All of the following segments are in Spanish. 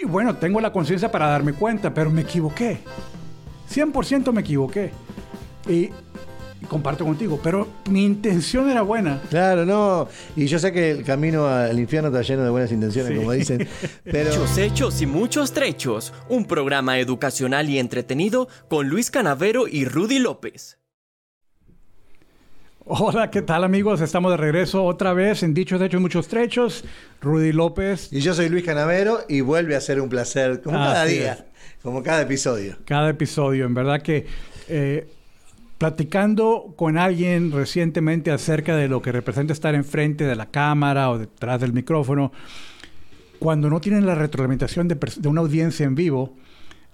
Y bueno, tengo la conciencia para darme cuenta, pero me equivoqué. 100% me equivoqué. Y comparto contigo, pero mi intención era buena. Claro, no. Y yo sé que el camino al infierno está lleno de buenas intenciones, como dicen. Pero... Muchos hechos y muchos trechos. Un programa educacional y entretenido con Luis Canavero y Rudy López. Hola, ¿qué tal amigos? Estamos de regreso otra vez en Dichos Hechos Muchos Trechos. Rudy López. Y yo soy Luis Canavero y vuelve a ser un placer, como cada día, como cada episodio. Cada episodio, en verdad que eh, platicando con alguien recientemente acerca de lo que representa estar enfrente de la cámara o detrás del micrófono, cuando no tienen la retroalimentación de, de una audiencia en vivo,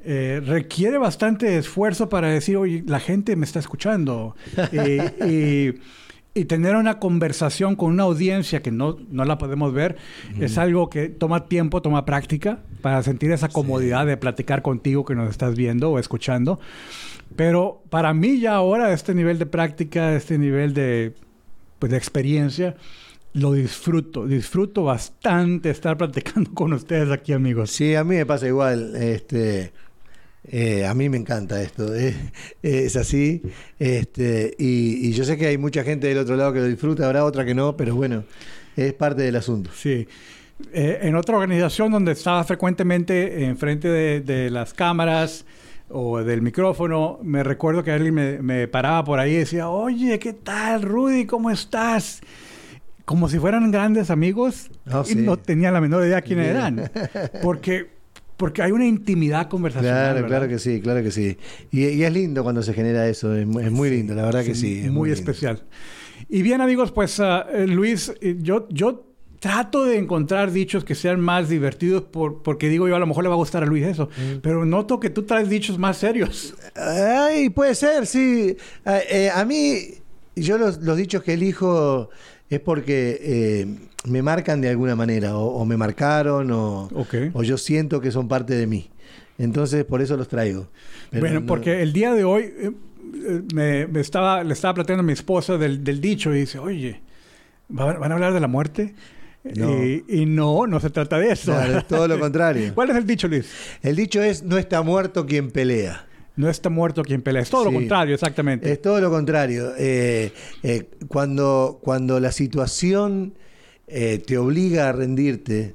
eh, requiere bastante esfuerzo para decir, oye, la gente me está escuchando. y, tener una conversación con una audiencia que no, no la podemos ver es algo que toma tiempo, toma práctica para sentir esa comodidad de platicar contigo que nos estás viendo o escuchando. Pero para mí ya ahora este nivel de práctica, este nivel de, pues, de experiencia, lo disfruto, disfruto bastante estar platicando con ustedes aquí, amigos. Sí, a mí me pasa igual. Este, eh, a mí me encanta esto, es así. Este, y, yo sé que hay mucha gente del otro lado que lo disfruta, habrá otra que no, pero bueno, es parte del asunto. Sí. Eh, en otra organización donde estaba frecuentemente enfrente de, de las cámaras o del micrófono, me recuerdo que alguien me, paraba por ahí y decía, oye, ¿qué tal, Rudy? ¿Cómo estás? Como si fueran grandes amigos oh, y no tenía la menor idea quiénes eran. Porque porque hay una intimidad conversacional. Claro, claro que sí, claro que sí. Y, es lindo cuando se genera eso, es, muy lindo, la verdad que sí. Es muy, especial. Y bien, amigos, pues eh, Luis, eh, yo, yo trato de encontrar dichos que sean más divertidos por, porque digo yo, a lo mejor le va a gustar a Luis eso, mm. pero noto que tú traes dichos más serios. Ay, puede ser, sí. Ah, eh, a mí, yo los, los dichos que elijo es porque eh, me marcan de alguna manera, o, me marcaron, o, o, yo siento que son parte de mí. Entonces, por eso los traigo. bueno, porque el día de hoy eh, eh, me, estaba, le estaba platicando a mi esposa del, dicho y dice, oye, ¿van a hablar de la muerte? Y, no, no se trata de eso. es todo lo contrario. ¿Cuál es el dicho, Luis? El dicho es, no está muerto quien pelea. No está muerto quien pelea. Es todo lo contrario, exactamente. Es todo lo contrario. Eh, eh, cuando, cuando la situación eh, te obliga a rendirte,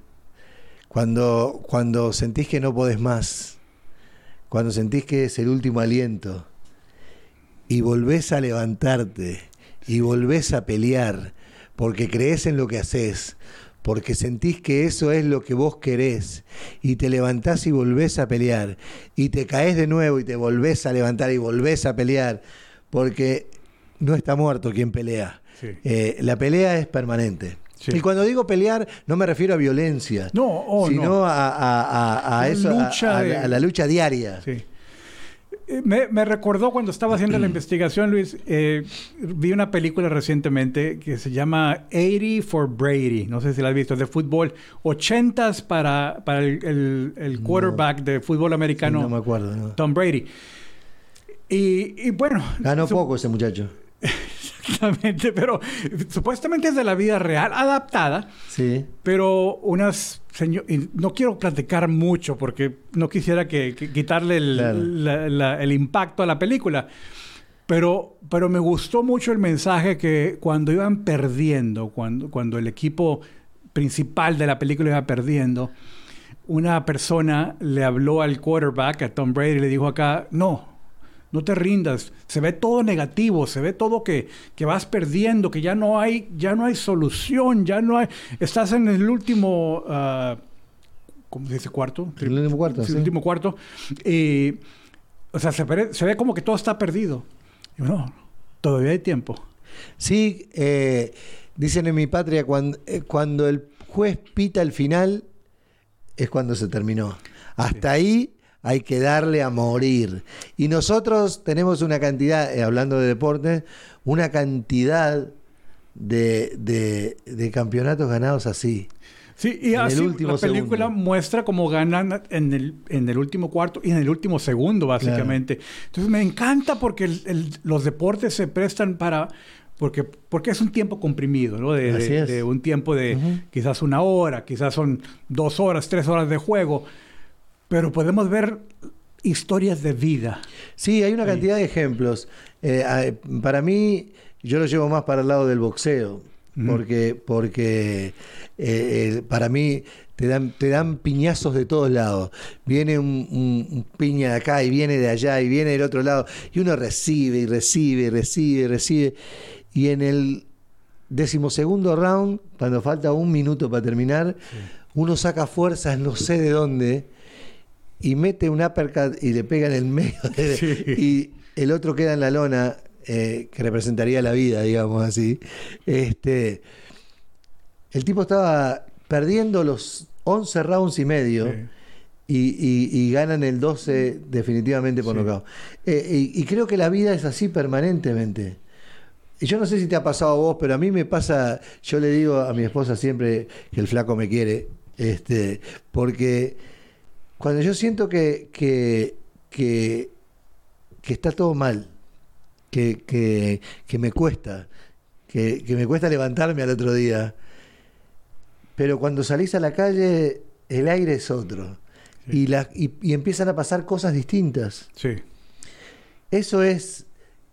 cuando, cuando sentís que no podés más, cuando sentís que es el último aliento, y volvés a levantarte, y volvés a pelear, porque crees en lo que haces, porque sentís que eso es lo que vos querés y te levantás y volvés a pelear y te caes de nuevo y te volvés a levantar y volvés a pelear, porque no está muerto quien pelea. Eh, la pelea es permanente. Y cuando digo pelear, no me refiero a violencia, no, oh, sino A, eso, a, la lucha diaria. Sí. Eh, me, recordó cuando estaba haciendo la investigación, Luis, eh, vi una película recientemente que se llama 80 for Brady, no sé si la has visto, de fútbol, 80 para, para el, quarterback de fútbol americano, no me acuerdo, Tom Brady. Y, y bueno... Ganó poco ese muchacho. Exactamente, pero supuestamente es de la vida real, adaptada. Sí. Pero unas señor, no quiero platicar mucho porque no quisiera que, quitarle el, impacto a la película. Pero, pero me gustó mucho el mensaje que cuando iban perdiendo, cuando, cuando el equipo principal de la película iba perdiendo, una persona le habló al quarterback, a Tom Brady, y le dijo acá, no, no te rindas. Se ve todo negativo, se ve todo que, que, vas perdiendo, que ya no hay, ya no hay solución, ya no hay. Estás en el último. Uh, ¿Cómo se dice? Cuarto. El último cuarto. El último cuarto. Y, o sea, se ve, se ve, como que todo está perdido. Y no, todavía hay tiempo. Sí, eh, dicen en mi patria, cuando, eh, cuando el juez pita el final, es cuando se terminó. Hasta ahí hay que darle a morir. Y nosotros tenemos una cantidad, eh, hablando de deporte, una cantidad de, de, campeonatos ganados así. Sí, y así la película muestra cómo ganan en el, en el último cuarto y en el último segundo, básicamente. Entonces me encanta porque los deportes se prestan para... Porque, porque es un tiempo comprimido, ¿no? De, un tiempo de quizás una hora, quizás son dos horas, tres horas de juego pero podemos ver historias de vida. Sí, hay una cantidad de ejemplos. Eh, para mí, yo lo llevo más para el lado del boxeo, porque, porque eh, para mí te dan, te dan piñazos de todos lados. Viene un, piña de acá y viene de allá y viene del otro lado, y uno recibe y recibe y recibe y recibe. Y en el decimosegundo round, cuando falta un minuto para terminar, uno saca fuerzas no sé de dónde y mete un uppercut y le pega en el medio y el otro queda en la lona eh, que representaría la vida, digamos así. Este, el tipo estaba perdiendo los 11 rounds y medio. Y, ganan el 12 definitivamente por nocaut. Eh, y, creo que la vida es así permanentemente. Y yo no sé si te ha pasado a vos, pero a mí me pasa, yo le digo a mi esposa siempre que el flaco me quiere, este, porque cuando yo siento que, que, que, está todo mal, que, que me cuesta, que, me cuesta levantarme al otro día, pero cuando salís a la calle el aire es otro y, la, y, empiezan a pasar cosas distintas. Sí. Eso es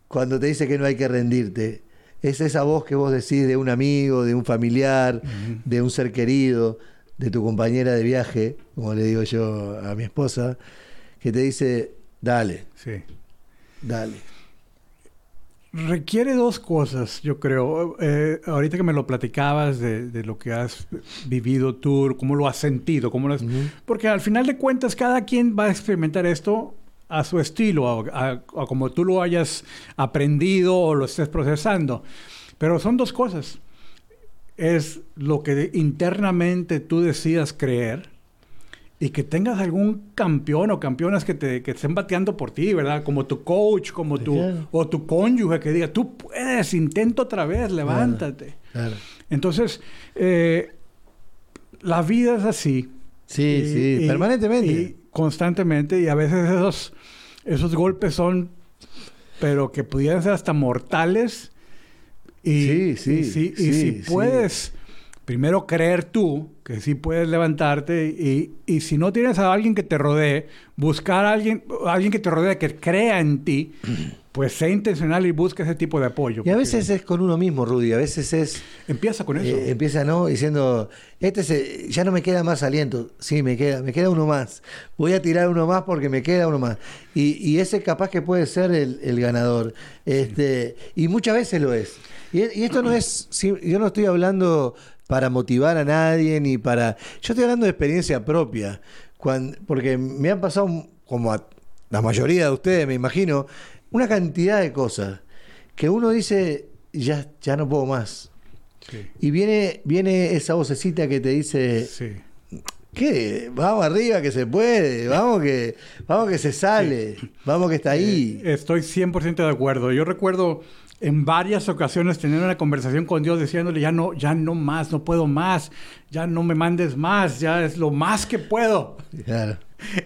cuando te dice que no hay que rendirte. Es esa voz que vos decís de un amigo, de un familiar, de un ser querido de tu compañera de viaje, como le digo yo a mi esposa, que te dice, dale. Sí. Dale. Requiere dos cosas, yo creo. Eh, ahorita que me lo platicabas de, lo que has vivido tú, cómo lo has sentido, cómo lo has... porque al final de cuentas cada quien va a experimentar esto a su estilo, a, como tú lo hayas aprendido o lo estés procesando. Pero son dos cosas es lo que internamente tú decidas creer y que tengas algún campeón o campeonas que te que estén bateando por ti, ¿verdad? Como tu coach, como tu o tu cónyuge que diga, tú puedes, intenta otra vez, levántate. Entonces, eh, la vida es así. Sí, sí, permanentemente. Y constantemente, y a veces esos, esos golpes son, pero que pudieran ser hasta mortales y, sí, sí. Y, si puedes, primero creer tú que sí puedes levantarte y, y, si no tienes a alguien que te rodee, buscar a alguien, alguien que te rodee, que crea en ti, pues sé intencional y busca ese tipo de apoyo. Y a veces es con uno mismo, Rudy, a veces es... Empieza con eso. Eh, empieza, ¿no? Diciendo, este ya no me queda más aliento, sí, me queda, me queda uno más, voy a tirar uno más porque me queda uno más. Y, y ese capaz que puede ser el, el ganador. Este, y muchas veces lo es. Y, esto no es, yo no estoy hablando para motivar a nadie ni para... Yo estoy hablando de experiencia propia, porque me han pasado, como a la mayoría de ustedes, me imagino, una cantidad de cosas que uno dice, ya, ya no puedo más. Y viene, viene esa vocecita que te dice, sí. ¿qué? Vamos arriba que se puede, vamos que, vamos que se sale, vamos que está ahí. Eh, estoy 100% de acuerdo. Yo recuerdo en varias ocasiones tener una conversación con Dios diciéndole, ya no, ya no más, no puedo más, ya no me mandes más, ya es lo más que puedo.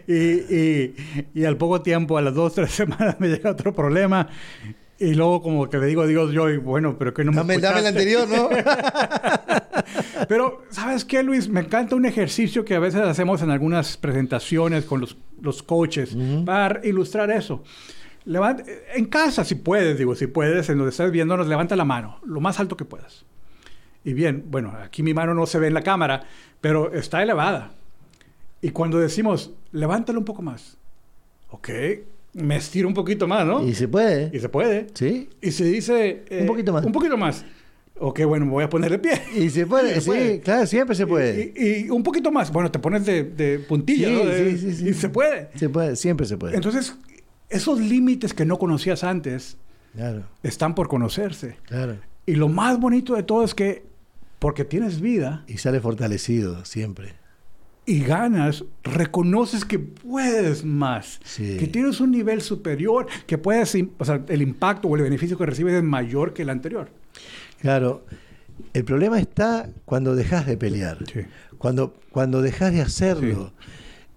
Y, y, al poco tiempo, a las dos, tres semanas, me llega otro problema. Y luego como que le digo a Dios yo, y bueno, pero que no me Dame, dame el anterior, ¿no? pero, ¿sabes qué, Luis? Me encanta un ejercicio que a veces hacemos en algunas presentaciones con los, los coaches para ilustrar eso en casa, si puedes, digo, si puedes, en donde estás viéndonos, levanta la mano, lo más alto que puedas. Y bien, bueno, aquí mi mano no se ve en la cámara, pero está elevada. Y cuando decimos, levántalo un poco más. Ok, me estiro un poquito más, ¿no? Y se puede. Y se puede. Sí. Y se dice... un poquito más. Un poquito más. Ok, bueno, me voy a poner de pie. Y se puede, sí, claro, siempre se puede. Y, un poquito más. Bueno, te pones de, de puntilla, ¿no? sí, sí, sí. Y se puede. Se puede, siempre se puede. Entonces, esos límites que no conocías antes están por conocerse. Claro. Y lo más bonito de todo es que, porque tienes vida. Y sale fortalecido siempre. Y ganas, reconoces que puedes más, que tienes un nivel superior, que puedes, o sea, el impacto o el beneficio que recibes es mayor que el anterior. Claro. El problema está cuando dejas de pelear, cuando, cuando dejas de hacerlo.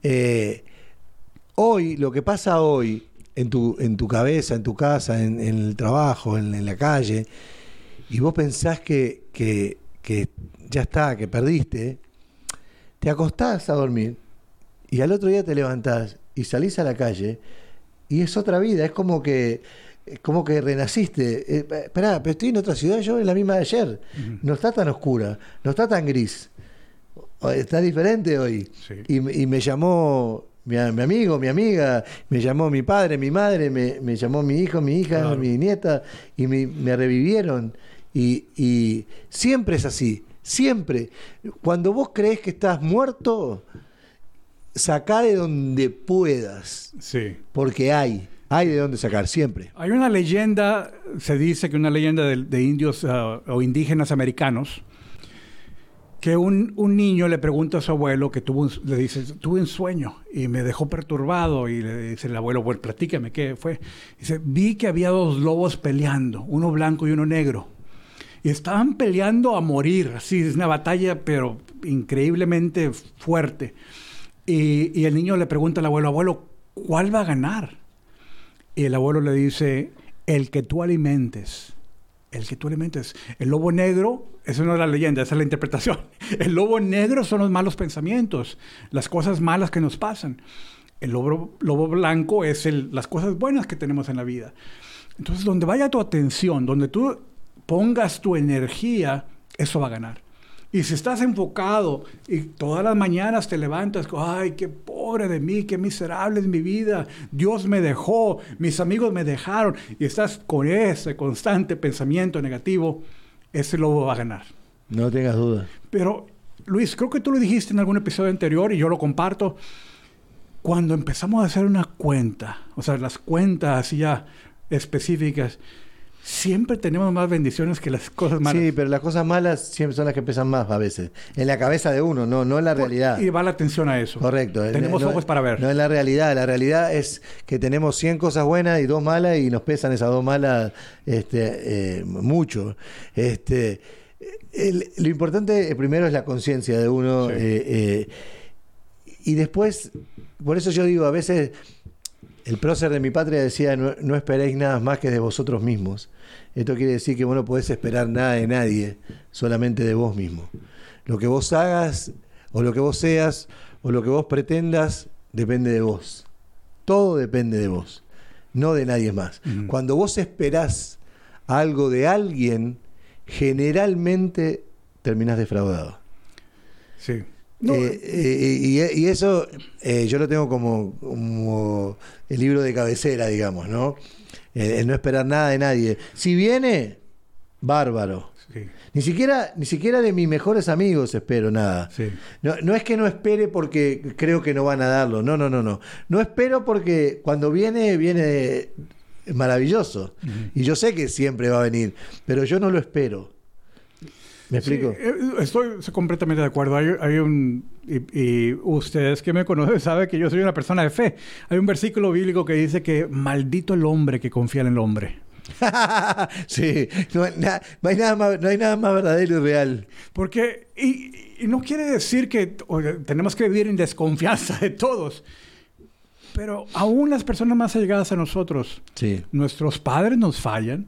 Eh, hoy, lo que pasa hoy, en tu, en tu cabeza, en tu casa, en, el trabajo, en, la calle, y vos pensás que, que, ya está, que perdiste, te acostás a dormir Y al otro día te levantás y salís a la calle y es otra vida, es como que es como que renaciste. Eh, esperá, pero estoy en otra ciudad, yo en la misma de ayer. No está tan oscura, no está tan gris. Está diferente hoy. Y, me llamó mi, amigo, mi amiga, me llamó mi padre, mi madre, me, llamó mi hijo, mi hija, mi nieta, y me, revivieron. Y, y, siempre es así, siempre. Cuando vos crees que estás muerto, sacá de donde puedas. Sí. Porque hay. Hay de dónde sacar, siempre. Hay una leyenda, se dice que una leyenda de, indios ah, o indígenas americanos, que un, niño le pregunta a su abuelo que tuvo un, le dice, tuve un sueño y me dejó perturbado y le dice el abuelo, bueno, platícame, ¿qué fue? Dice, vi que había dos lobos peleando, uno blanco y uno negro. Y estaban peleando a morir, así, es una batalla, pero increíblemente fuerte. Y, y el niño le pregunta al abuelo, abuelo, ¿cuál va a ganar? Y el abuelo le dice, el que tú alimentes, el que tú alimentes. El lobo negro, eso no es la leyenda, esa es la interpretación. El lobo negro son los malos pensamientos, las cosas malas que nos pasan. El lobo, blanco es el, las cosas buenas que tenemos en la vida. Entonces, donde vaya tu atención, donde tú pongas tu energía, eso va a ganar. Y si estás enfocado y todas las mañanas te levantas, ay, qué pobre de mí, qué miserable es mi vida, Dios me dejó, mis amigos me dejaron, y estás con ese constante pensamiento negativo, ese lobo va a ganar. No tengas duda. Pero, Luis, creo que tú lo dijiste en algún episodio anterior y yo lo comparto. Cuando empezamos a hacer una cuenta, o sea, las cuentas ya específicas, siempre tenemos más bendiciones que las cosas malas. Sí, pero las cosas malas siempre son las que pesan más a veces. En la cabeza de uno, no, no en la realidad. Y va la atención a eso. Correcto. Tenemos ojos para ver. No en la realidad. La realidad es que tenemos 100 cosas buenas y dos malas y nos pesan esas dos malas este, eh, mucho. Este, lo importante eh, primero es la conciencia de uno. Eh, y después, por eso yo digo, a veces el prócer de mi patria decía, no, esperéis nada más que de vosotros mismos. Esto quiere decir que vos no podés esperar nada de nadie, solamente de vos mismo. Lo que vos hagas, o lo que vos seas, o lo que vos pretendas, depende de vos. Todo depende de vos, no de nadie más. Cuando vos esperás algo de alguien, generalmente terminás defraudado. Sí. Eh, eh, y, eso eh, yo lo tengo como, el libro de cabecera, digamos, ¿no? El, no esperar nada de nadie. Si viene, bárbaro. Ni siquiera, ni siquiera de mis mejores amigos espero nada. No, es que no espere porque creo que no van a darlo. No, no, no, no. No espero porque cuando viene, viene maravilloso. Y yo sé que siempre va a venir, pero yo no lo espero. ¿Me explico? Eh, estoy completamente de acuerdo. Hay, un. Y, ustedes que me conocen saben que yo soy una persona de fe. Hay un versículo bíblico que dice que maldito el hombre que confía en el hombre. sí, no hay, nada más, no hay nada más verdadero y real. Porque, y, no quiere decir que tenemos que vivir en desconfianza de todos, pero aún las personas más allegadas a nosotros, sí. nuestros padres nos fallan,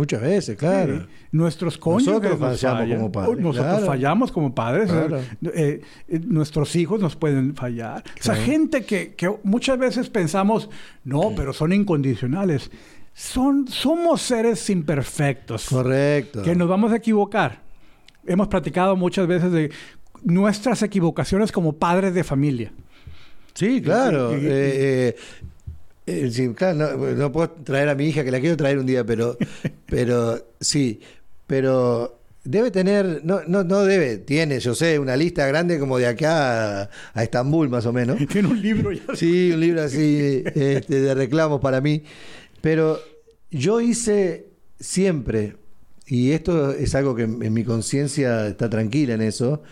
Muchas veces, claro. Nuestros cónyuges nosotros fallamos como padres. Nosotros fallamos como padres. Eh, eh, nuestros hijos nos pueden fallar. O sea, gente que, muchas veces pensamos, no, pero son incondicionales. Son, somos seres imperfectos. Correcto. Que nos vamos a equivocar. Hemos platicado muchas veces de nuestras equivocaciones como padres de familia. Sí, claro. Eh, eh, claro, no, puedo traer a mi hija, que la quiero traer un día, pero, pero sí, pero debe tener, no, no, no debe, tiene, yo sé, una lista grande como de acá a, Estambul, más o menos. Tiene un libro ya. Sí, un libro así este, de reclamos para mí. Pero yo hice siempre, y esto es algo que en mi conciencia está tranquila en eso,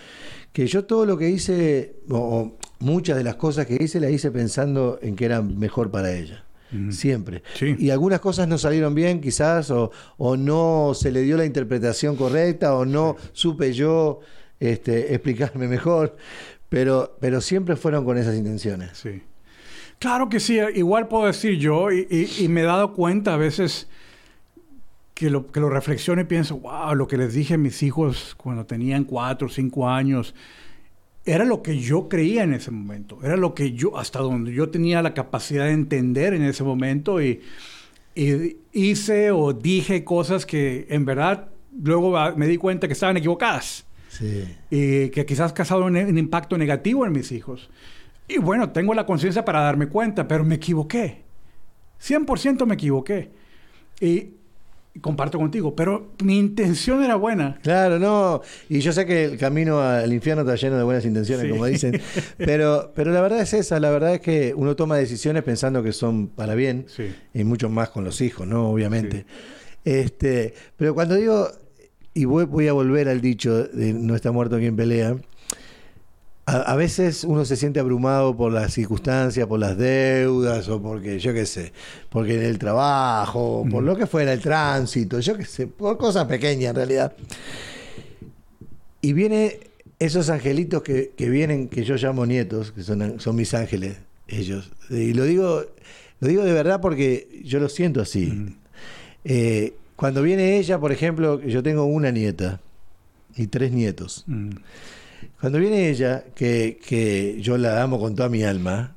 que yo todo lo que hice, o, muchas de las cosas que hice, las hice pensando en que era mejor para ella. Siempre. Y algunas cosas no salieron bien, quizás, o, no se le dio la interpretación correcta, o no supe yo este, explicarme mejor, pero, pero siempre fueron con esas intenciones. Sí. Claro que sí, igual puedo decir yo, y, me he dado cuenta a veces que lo, que lo reflexiono y pienso, wow, lo que les dije a mis hijos cuando tenían cuatro o cinco años, era lo que yo creía en ese momento, era lo que yo, hasta donde yo tenía la capacidad de entender en ese momento y, y hice o dije cosas que en verdad luego me di cuenta que estaban equivocadas. Sí. Y que quizás causado un, un, impacto negativo en mis hijos. Y bueno, tengo la conciencia para darme cuenta, pero me equivoqué. 100% me equivoqué. Y comparto contigo, pero mi intención era buena. Claro, no, y yo sé que el camino al infierno está lleno de buenas intenciones, como dicen, pero, pero la verdad es esa, la verdad es que uno toma decisiones pensando que son para bien, y mucho más con los hijos, ¿no? Obviamente. Este, pero cuando digo, y voy, voy a volver al dicho de no está muerto quien pelea, a, veces uno se siente abrumado por las circunstancias, por las deudas, o porque, yo qué sé, porque en el trabajo, por lo que fuera, el tránsito, yo qué sé, por cosas pequeñas en realidad. Y viene esos angelitos que, vienen, que yo llamo nietos, que son, son mis ángeles, ellos. Y lo digo, lo digo de verdad porque yo lo siento así. Eh, cuando viene ella, por ejemplo, yo tengo una nieta y tres nietos. Cuando viene ella, que, yo la amo con toda mi alma,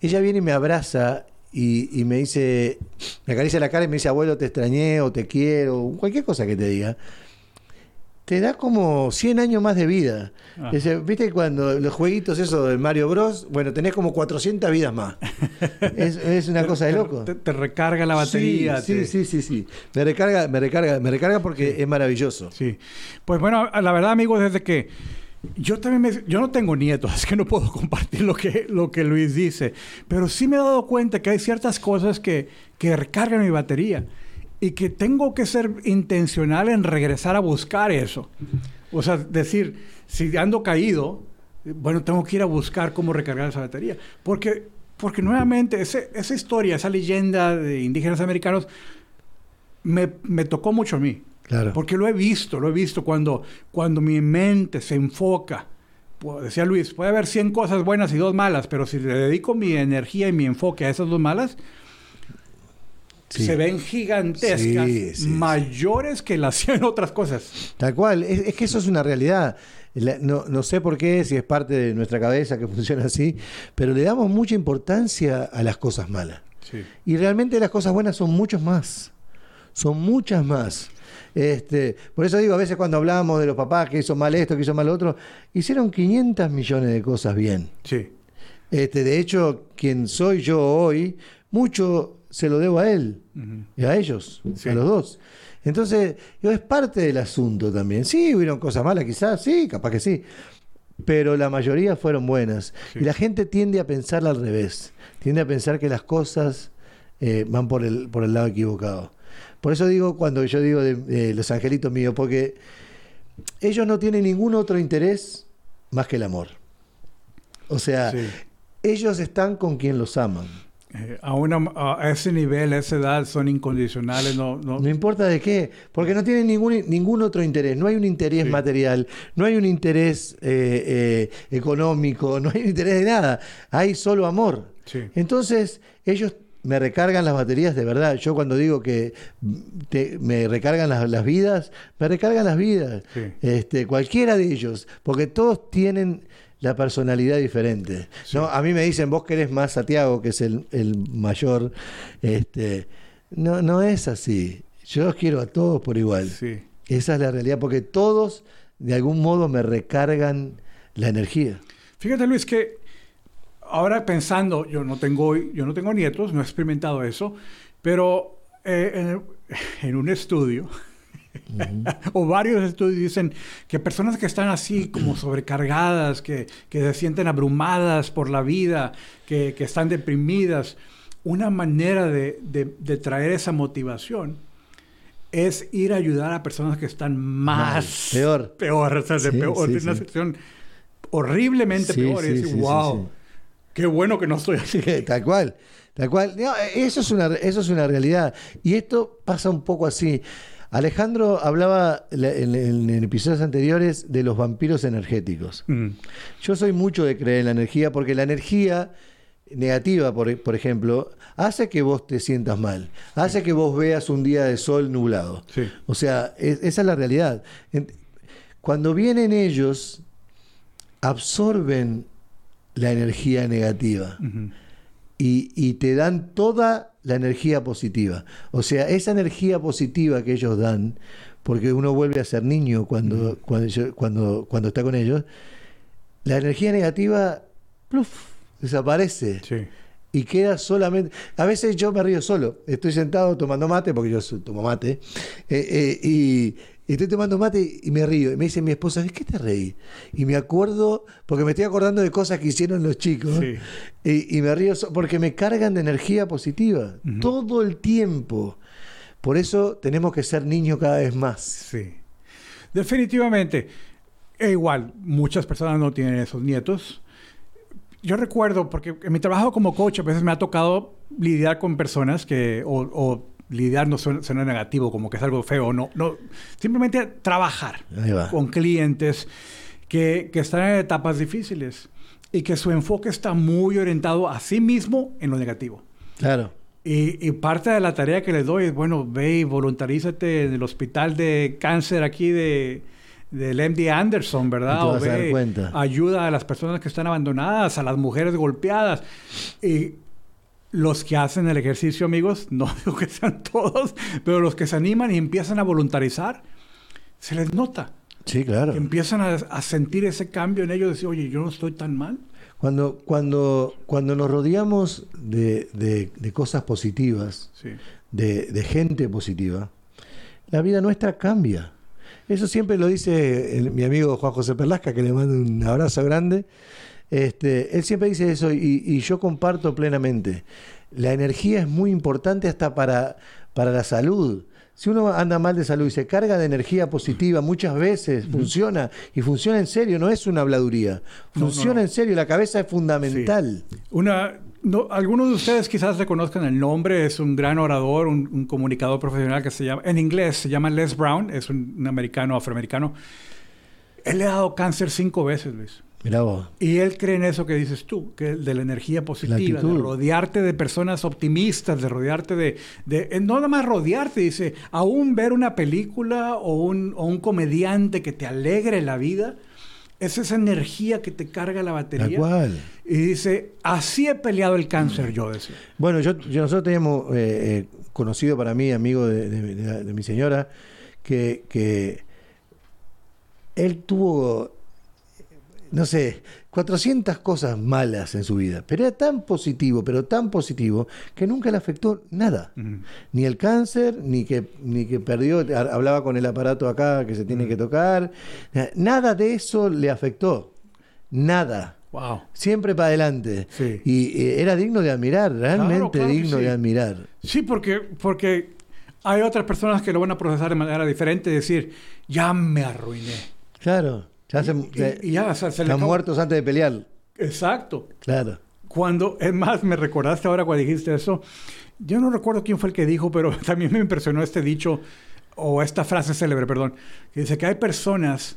ella viene y me abraza y, me dice, me acaricia la cara y me dice, abuelo, te extrañé o te quiero, cualquier cosa que te diga. Te da como 100 años más de vida. Ah. ¿Viste cuando los jueguitos esos del Mario Bros? Bueno, tenés como 400 vidas más. es, una cosa de loco. Te, recarga la batería. Sí, sí, sí, sí, Me recarga, me recarga, me recarga porque es maravilloso. Sí. Pues bueno, la verdad, amigos, desde que yo también yo no tengo nietos, es que no puedo compartir lo que, lo que Luis dice, pero sí me he dado cuenta que hay ciertas cosas que, que recargan mi batería y que tengo que ser intencional en regresar a buscar eso. O sea, decir, si ando caído, bueno, tengo que ir a buscar cómo recargar esa batería. Porque, porque nuevamente, esa historia, esa leyenda de indígenas americanos, me, me tocó mucho a mí. Porque lo he visto, lo he visto cuando, cuando mi mente se enfoca. Decía Luis, puede haber 100 cosas buenas y dos malas, pero si le dedico mi energía y mi enfoque a esas dos malas, se ven gigantescas, mayores que las 100 otras cosas. Tal cual, es, que eso es una realidad. no, no, sé por qué, si es parte de nuestra cabeza que funciona así, pero le damos mucha importancia a las cosas malas. Y realmente las cosas buenas son muchas más. Son muchas más. Este, por eso digo, a veces cuando hablamos de los papás que hizo mal esto, que hizo mal otro, hicieron 500 millones de cosas bien. Sí. Este, de hecho, quien soy yo hoy, mucho se lo debo a él y a ellos, a los dos. Entonces, es parte del asunto también. Sí, hubieron cosas malas quizás, sí, capaz que sí, pero la mayoría fueron buenas. Y la gente tiende a pensar al revés, tiende a pensar que las cosas eh, van por el, por el lado equivocado. Por eso digo, cuando yo digo de, los angelitos míos, porque ellos no tienen ningún otro interés más que el amor. O sea, ellos están con quien los aman. Eh, a, a, ese nivel, a esa edad, son incondicionales. No, no... no importa de qué, porque no tienen ningún, ningún otro interés. No hay un interés material, no hay un interés eh, eh, económico, no hay un interés de nada. Hay solo amor. Entonces, ellos me recargan las baterías de verdad. Yo cuando digo que me recargan las, vidas, me recargan las vidas. Este, cualquiera de ellos, porque todos tienen la personalidad diferente. ¿no? A mí me dicen, vos querés más Santiago, que es el, mayor. Este, no, no es así. Yo los quiero a todos por igual. Esa es la realidad, porque todos de algún modo me recargan la energía. Fíjate Luis que ahora pensando, yo no tengo, yo no tengo nietos, no he experimentado eso, pero eh, en, un estudio, o varios estudios dicen que personas que están así como sobrecargadas, que, se sienten abrumadas por la vida, que, están deprimidas, una manera de, traer esa motivación es ir a ayudar a personas que están más... peor. Peor, o sea, de peor, una situación horriblemente peor. y decir, wow Qué bueno que no estoy así. tal cual, tal cual. eso, es una, eso es una realidad. Y esto pasa un poco así. Alejandro hablaba en, episodios anteriores de los vampiros energéticos. Mm. Yo soy mucho de creer en la energía porque la energía negativa, por, ejemplo, hace que vos te sientas mal, hace que vos veas un día de sol nublado. O sea, esa es la realidad. Cuando vienen ellos absorben la energía negativa y, y te dan toda la energía positiva. O sea, esa energía positiva que ellos dan, porque uno vuelve a ser niño cuando, cuando, yo- cuando, cuando está con ellos, la energía negativa pluf, desaparece Sí. y queda solamente. A veces yo me río solo. Estoy sentado tomando mate, porque yo tomo mate, eh, eh, y estoy tomando mate y me río. Y me dice mi esposa, ¿de qué te reí? Y me acuerdo, porque me estoy acordando de cosas que hicieron los chicos, Sí. y, y me río porque me cargan de energía positiva todo el tiempo. Por eso tenemos que ser niños cada vez más. Sí. Definitivamente. E igual, muchas personas no tienen esos nietos. Yo recuerdo, porque en mi trabajo como coach a veces me ha tocado lidiar con personas que, o, o lidiar no suena, suena negativo, como que es algo feo, no, no, simplemente trabajar con clientes que, que están en etapas difíciles y que su enfoque está muy orientado a sí mismo en lo negativo. Claro. Y, y parte de la tarea que les doy es, bueno, ve y voluntarízate en el hospital de cáncer aquí de, del MD Anderson, ¿verdad? O ve, cuenta. ayuda a las personas que están abandonadas, a las mujeres golpeadas. Y los que hacen el ejercicio, amigos, no digo que sean todos, pero los que se animan y empiezan a voluntarizar, se les nota. Sí, claro. Que empiezan a, a sentir ese cambio en ellos, decir, oye, yo no estoy tan mal. Cuando, cuando, cuando nos rodeamos de, de- de cosas positivas, Sí. de, de gente positiva, la vida nuestra cambia. Eso siempre lo dice el- mi amigo Juan José Perlasca, que le mando un abrazo grande. Este, él siempre dice eso y, y yo comparto plenamente. La energía es muy importante hasta para, para la salud. Si uno anda mal de salud y se carga de energía positiva, muchas veces funciona y funciona en serio, no es una habladuría. No, no, Funciona no. en serio, la cabeza es fundamental. Una, no, algunos de ustedes quizás reconozcan el nombre, es un gran orador, un, un comunicador profesional que se llama, en inglés se llama Les Brown, es un, un americano, afroamericano. Él le ha dado cáncer cinco veces, Luis. Vos. Y él cree en eso que dices tú, que de la energía positiva, de rodearte de personas optimistas, de rodearte de, de eh, no nada más rodearte, dice, aún ver una película o un, o un comediante que te alegre la vida, es esa energía que te carga la batería. cual. Y dice, así he peleado el cáncer, yo decía. Bueno, yo, yo- nosotros teníamos eh, eh, conocido para mí, amigo de, de- de la- de mi señora, que, que él tuvo, no sé, 400 cosas malas en su vida, pero era tan positivo, pero tan positivo, que nunca le afectó nada. Ni el cáncer, ni que, ni que perdió, ha- hablaba con el aparato acá que se tiene que tocar, na- nada de eso le afectó, nada. Wow. Siempre para adelante. Sí. Y eh, era digno de admirar, realmente claro digno sí. de admirar. Sí, porque, porque hay otras personas que lo van a procesar de manera diferente y decir, ya me arruiné. Claro, ya se, Y, se- y ya, o sea, se están muertos antes de pelear. Exacto. Claro. Cuando, es más, me recordaste ahora cuando dijiste eso. Yo no recuerdo quién fue el que dijo, pero también me impresionó este dicho o esta frase célebre, perdón, que dice que hay personas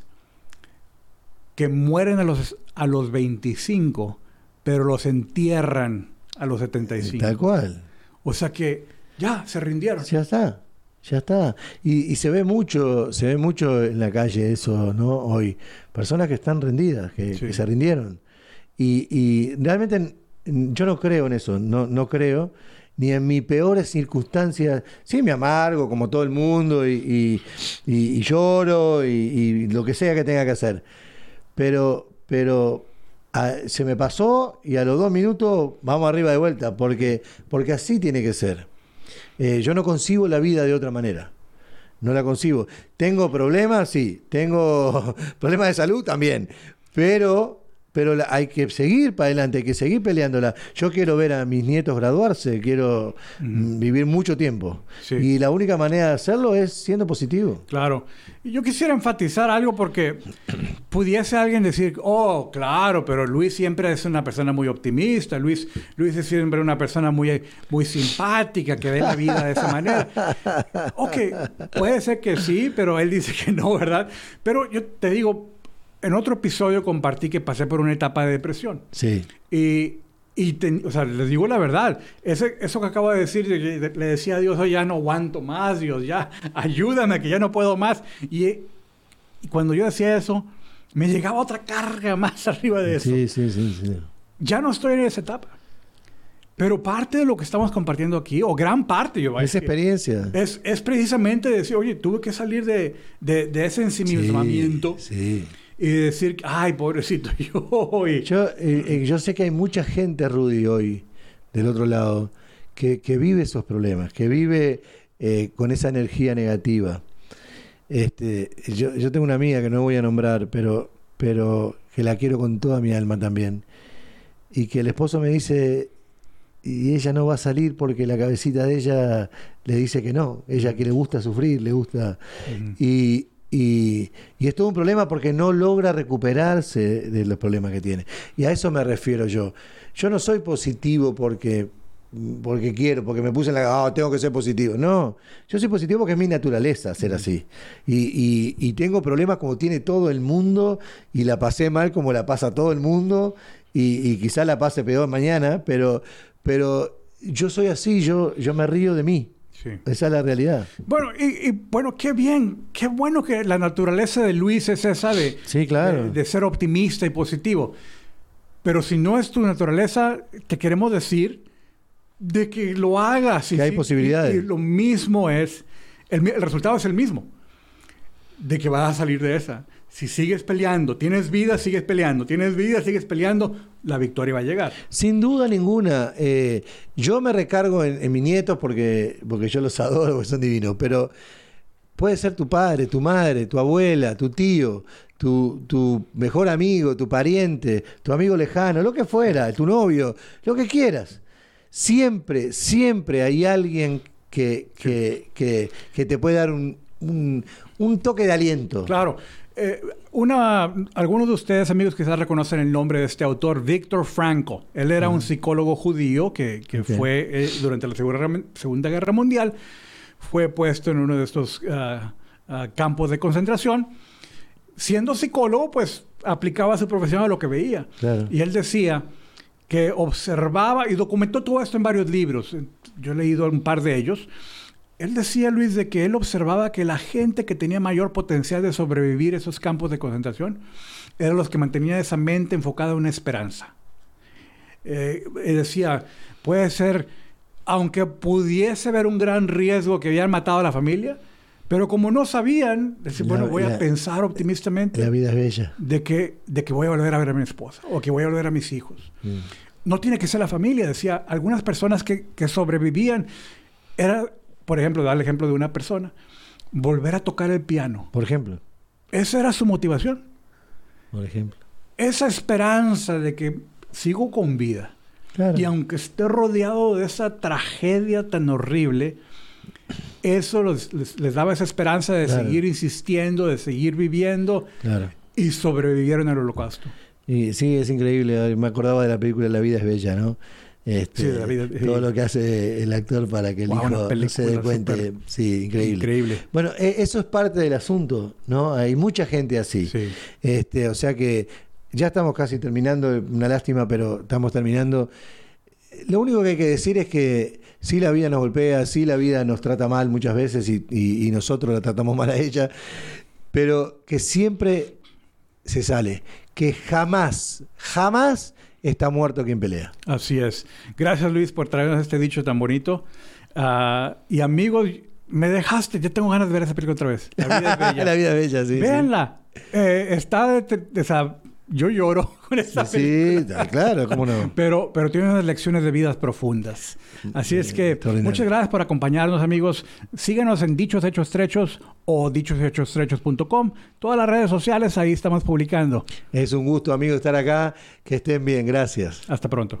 que mueren a los, a los 25, pero los entierran a los 75. Tal cual. O sea que ya se rindieron. Ya está. Ya está. Y, y se ve mucho, se ve mucho en la calle eso, ¿no? Hoy. Personas que están rendidas, que, Sí. que se rindieron. Y, y realmente yo no creo en eso, no, no creo. Ni en mis peores circunstancias. Sí, me amargo como todo el mundo y, y- lloro y, lo que sea que tenga que hacer. Pero, pero se me pasó y a los dos minutos vamos arriba de vuelta, porque, porque así tiene que ser. Eh, yo no concibo la vida de otra manera. No la concibo. Tengo problemas, sí. Tengo problemas de salud también. Pero, pero la- hay que seguir para adelante, hay que seguir peleándola. Yo quiero ver a mis nietos graduarse, quiero mm, vivir mucho tiempo. Sí. Y la única manera de hacerlo es siendo positivo. Claro. Yo quisiera enfatizar algo porque pudiese alguien decir, oh, claro, pero Luis siempre es una persona muy optimista, Luis, Luis es siempre una persona muy, muy simpática, que ve la vida de esa manera. Ok, puede ser que sí, pero él dice que no, ¿verdad? Pero yo te digo, en otro episodio compartí que pasé por una etapa de depresión. Sí. Y, y ten- o sea, les digo la verdad, ese, eso que acabo de decir, de que le decía a Dios, "Oye, ya no aguanto más, Dios, ya ayúdame, que ya no puedo más. Y, y cuando yo decía eso, me llegaba otra carga más arriba de eso. Sí, sí, sí, sí. Ya no estoy en esa etapa. Pero parte de lo que estamos compartiendo aquí, o gran parte, yo voy a Esa experiencia. es, es precisamente decir, oye, tuve que salir de, de, de ese ensimismamiento Sí. Y decir, ay, pobrecito yo. y- Yo, eh, eh, yo sé que hay mucha gente, Rudy, hoy, del otro lado, que, que vive esos problemas, que vive eh, con esa energía negativa. Este, yo, yo tengo una amiga que no voy a nombrar, pero, pero que la quiero con toda mi alma también. Y que el esposo me dice, y ella no va a salir porque la cabecita de ella le dice que no. Ella que le gusta sufrir, le gusta... Y, y- y es todo un problema porque no logra recuperarse de los problemas que tiene. Y a eso me refiero yo. Yo no soy positivo porque, porque quiero, porque me puse en la... Ah, tengo que ser positivo. No, yo soy positivo porque es mi naturaleza ser así. Y tengo problemas como tiene todo el mundo y la pasé mal como la pasa todo el mundo y, y quizá la pase peor mañana, pero, pero yo soy así, yo, yo me río de mí. Sí. Esa es la realidad. Bueno, y, y, bueno, qué bien, qué bueno que la naturaleza de Luis es esa de, Sí, claro. de, de ser optimista y positivo. Pero si no es tu naturaleza, te queremos decir de que lo hagas. y Que hay sí- posibilidades. Y, y lo mismo es, el, el resultado es el mismo, de que vas a salir de esa. Si sigues peleando, tienes vida, sigues peleando, tienes vida, sigues peleando, la victoria va a llegar. Sin duda ninguna. eh, yo me recargo en, en mis nietos porque, porque yo los adoro, porque son divinos, pero puede ser tu padre, tu madre, tu abuela, tu tío, tu, tu mejor amigo, tu pariente, tu amigo lejano, lo que fuera, tu novio, lo que quieras. Siempre, siempre hay alguien que, que, que- que te puede dar un, un- un toque de aliento. Claro. Eh, una, algunos de ustedes, amigos, quizás reconocen el nombre de este autor, Víctor Frankl. Él era un psicólogo judío que, que Ok. fue, eh, durante la Segunda, Segunda Guerra Mundial, fue puesto en uno de estos ah, ah, campos de concentración. Siendo psicólogo, pues aplicaba su profesión a lo que veía. Claro. Y él decía que observaba y documentó todo esto en varios libros. Yo he leído un par de ellos. Él decía, Luis, de que él observaba que la gente que tenía mayor potencial de sobrevivir esos campos de concentración eran los que mantenían esa mente enfocada en una esperanza. Eh, y decía, puede ser, aunque pudiese haber un gran riesgo que habían matado a la familia, pero como no sabían, decir, bueno, voy la- a pensar optimistamente La vida es bella. de que, de que voy a volver a ver a mi esposa o que voy a volver a mis hijos. Mm. No tiene que ser la familia, decía. Algunas personas que, que sobrevivían era, por ejemplo, dar el ejemplo de una persona, volver a tocar el piano. Por ejemplo. Esa era su motivación. Por ejemplo. Esa esperanza de que sigo con vida. Claro. Y aunque esté rodeado de esa tragedia tan horrible, eso los- les, les daba esa esperanza de Claro. seguir insistiendo, de seguir viviendo Claro. y sobrevivieron al holocausto. Y sí, es increíble. Me acordaba de la película La vida es bella, ¿no? Este, Sí, La vida- sí. Todo lo que hace el actor para que el Wow, hijo se dé cuenta. Sí, increíble. Increíble. Bueno, e- eso es parte del asunto, ¿no? Hay mucha gente así. Sí. Este, o sea que ya estamos casi terminando, una lástima, pero estamos terminando. Lo único que hay que decir es que sí la vida nos golpea, sí la vida nos trata mal muchas veces y, y- y nosotros la tratamos mal a ella, pero que siempre se sale, que jamás, jamás está muerto quien pelea. Así es. Gracias Luis por traernos este dicho tan bonito. Ah, y amigos, me dejaste, ya tengo ganas de ver esa película otra vez. La vida es bella. la vida es bella, sí. sí. Véanla. Eh, está de, de- de esa- yo lloro con esta película. Sí, claro, cómo no. Pero, pero tiene unas lecciones de vidas profundas. Así es que muchas gracias por acompañarnos, amigos. Síganos en Dichos Hechos Trechos o dichoshechos.com. Todas las redes sociales, ahí estamos publicando. Es un gusto, amigo, estar acá. Que estén bien, gracias. Hasta pronto.